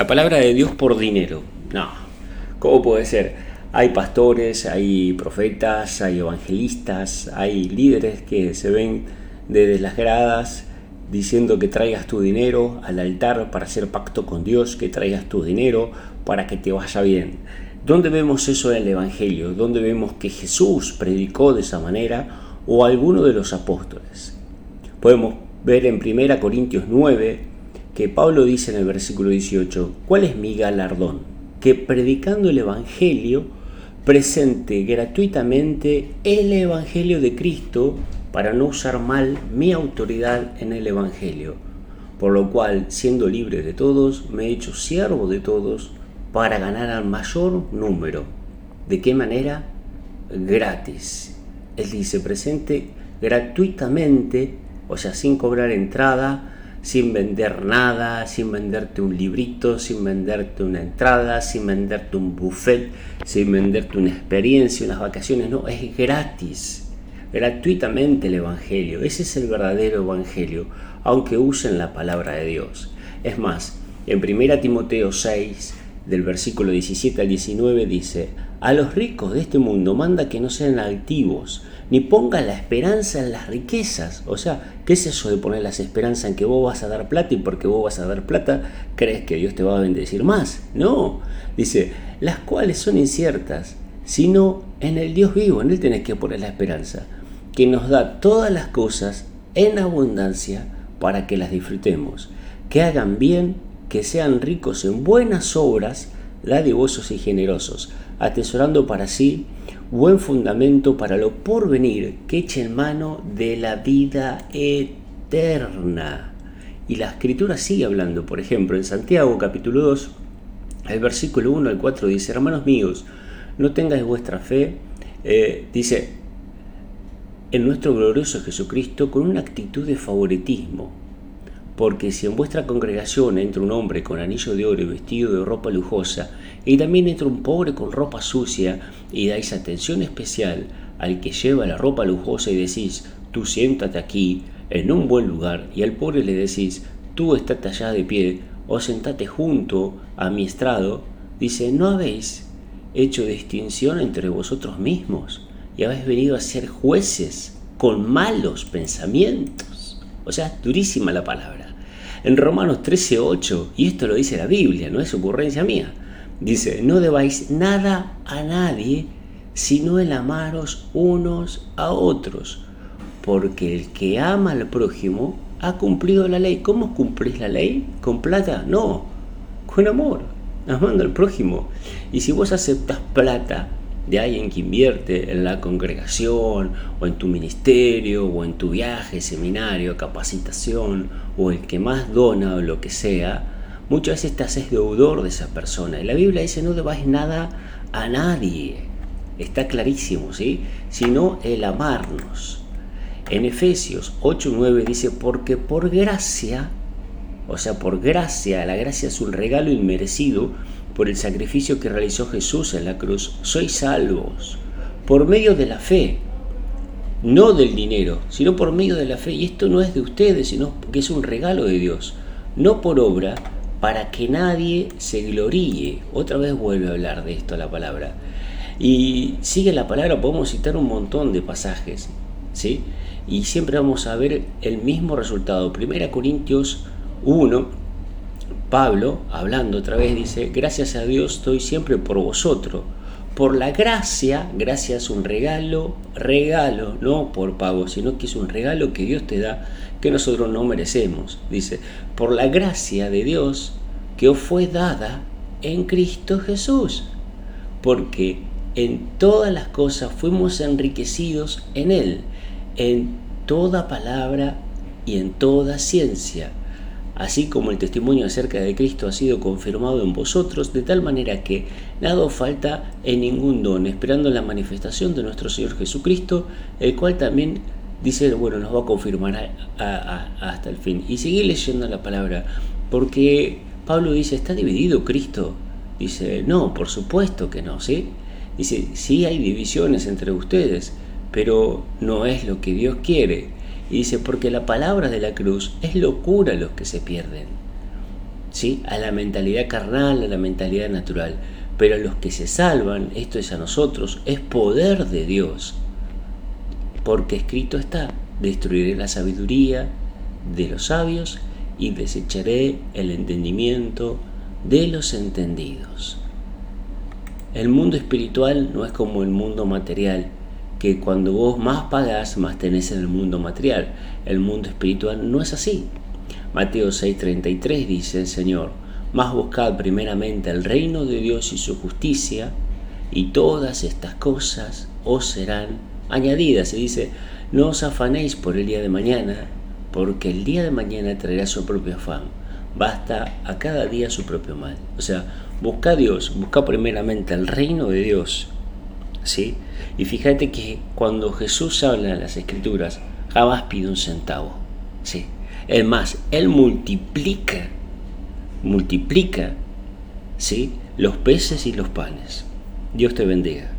la palabra de Dios por dinero. No, ¿cómo puede ser? Hay pastores, hay profetas, hay evangelistas, hay líderes que se ven desde las gradas diciendo que traigas tu dinero al altar para hacer pacto con Dios, que traigas tu dinero para que te vaya bien. ¿Dónde vemos eso en el Evangelio? ¿Dónde vemos que Jesús predicó de esa manera o alguno de los apóstoles? Podemos ver en 1 Corintios 9 que Pablo dice en el versículo 18, ¿cuál es mi galardón? Que predicando el Evangelio presente gratuitamente el Evangelio de Cristo para no usar mal mi autoridad en el Evangelio, por lo cual, siendo libre de todos, me he hecho siervo de todos para ganar al mayor número. ¿De qué manera? Gratis. Él dice presente gratuitamente, o sea, sin cobrar entrada, sin vender nada, sin venderte un librito, sin venderte una entrada, sin venderte un buffet, sin venderte una experiencia, unas vacaciones, no, es gratis, gratuitamente el Evangelio, ese es el verdadero Evangelio, aunque usen la palabra de Dios. Es más, en 1 Timoteo 6, del versículo 17 al 19 dice, a los ricos de este mundo manda que no sean altivos, ni pongan la esperanza en las riquezas. O sea, ¿qué es eso de poner la esperanza en que vos vas a dar plata y porque vos vas a dar plata crees que Dios te va a bendecir más? No, dice, las cuales son inciertas, sino en el Dios vivo, en Él tenés que poner la esperanza, que nos da todas las cosas en abundancia para que las disfrutemos, que hagan bien, que sean ricos en buenas obras, dadivosos y generosos atesorando para sí buen fundamento para lo porvenir, que eche en mano de la vida eterna. Y la escritura sigue hablando, por ejemplo, en Santiago capítulo 2, el versículo 1 al 4 dice, hermanos míos, no tengáis vuestra fe, eh, dice, en nuestro glorioso Jesucristo con una actitud de favoritismo porque si en vuestra congregación entra un hombre con anillo de oro y vestido de ropa lujosa, y también entra un pobre con ropa sucia, y dais atención especial al que lleva la ropa lujosa y decís, tú siéntate aquí, en un buen lugar, y al pobre le decís, tú estate allá de pie, o sentate junto a mi estrado, dice, ¿no habéis hecho distinción entre vosotros mismos? Y habéis venido a ser jueces con malos pensamientos. O sea, durísima la palabra en Romanos 13:8, y esto lo dice la Biblia, no es ocurrencia mía, dice, no debáis nada a nadie, sino el amaros unos a otros, porque el que ama al prójimo ha cumplido la ley. ¿Cómo cumplís la ley? ¿Con plata? No, con amor, amando al prójimo. Y si vos aceptas plata, de alguien que invierte en la congregación o en tu ministerio o en tu viaje, seminario, capacitación o el que más dona o lo que sea, muchas veces te haces deudor de esa persona. Y la Biblia dice no debáis nada a nadie. Está clarísimo, ¿sí? Sino el amarnos. En Efesios 8:9 dice, porque por gracia, o sea, por gracia, la gracia es un regalo inmerecido, por el sacrificio que realizó Jesús en la cruz, sois salvos por medio de la fe, no del dinero, sino por medio de la fe. Y esto no es de ustedes, sino que es un regalo de Dios, no por obra, para que nadie se gloríe. Otra vez vuelve a hablar de esto la palabra. Y sigue la palabra, podemos citar un montón de pasajes, ¿sí? Y siempre vamos a ver el mismo resultado. Primera Corintios 1, Pablo, hablando otra vez, dice, gracias a Dios estoy siempre por vosotros. Por la gracia, gracia es un regalo, regalo, no por pago, sino que es un regalo que Dios te da que nosotros no merecemos. Dice, por la gracia de Dios que os fue dada en Cristo Jesús. Porque en todas las cosas fuimos enriquecidos en Él, en toda palabra y en toda ciencia así como el testimonio acerca de Cristo ha sido confirmado en vosotros, de tal manera que nada os falta en ningún don, esperando la manifestación de nuestro Señor Jesucristo, el cual también dice, bueno, nos va a confirmar hasta el fin. Y seguir leyendo la palabra, porque Pablo dice, ¿está dividido Cristo? Dice, no, por supuesto que no, ¿sí? Dice, sí hay divisiones entre ustedes, pero no es lo que Dios quiere. Y dice, porque la palabra de la cruz es locura a los que se pierden. ¿sí? a la mentalidad carnal, a la mentalidad natural. Pero a los que se salvan, esto es a nosotros, es poder de Dios. Porque escrito está, destruiré la sabiduría de los sabios y desecharé el entendimiento de los entendidos. El mundo espiritual no es como el mundo material, que cuando vos más pagás, más tenés en el mundo material. El mundo espiritual no es así. Mateo 6:33 dice el Señor, más buscad primeramente el reino de Dios y su justicia, y todas estas cosas os serán añadidas. Y dice, no os afanéis por el día de mañana, porque el día de mañana traerá su propio afán. Basta a cada día su propio mal. O sea, busca a Dios, busca primeramente el reino de Dios. ¿Sí? Y fíjate que cuando Jesús habla en las escrituras, jamás pide un centavo. ¿Sí? Es más, Él multiplica, multiplica, ¿sí? Los peces y los panes. Dios te bendiga.